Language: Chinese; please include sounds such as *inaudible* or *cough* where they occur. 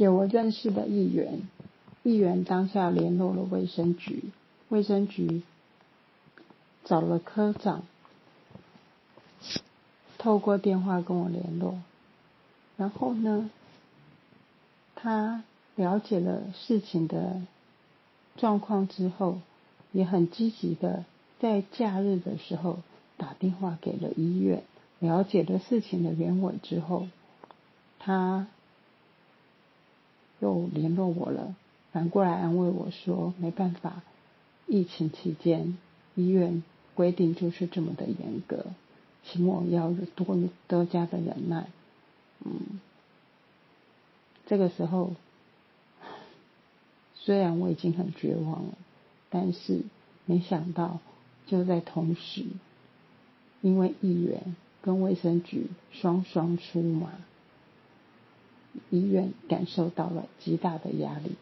给我认识的议员，议员当下联络了卫生局，卫生局找了科长，透过电话跟我联络，然后呢，他了解了事情的状况之后，也很积极的在假日的时候打电话给了医院，了解了事情的原委之后，他。又联络我了，反过来安慰我说：“没办法，疫情期间医院规定就是这么的严格，请我要多多加的忍耐。”嗯，这个时候 *laughs* 虽然我已经很绝望了，但是没想到就在同时，因为议员跟卫生局双双出马。医院感受到了极大的压力。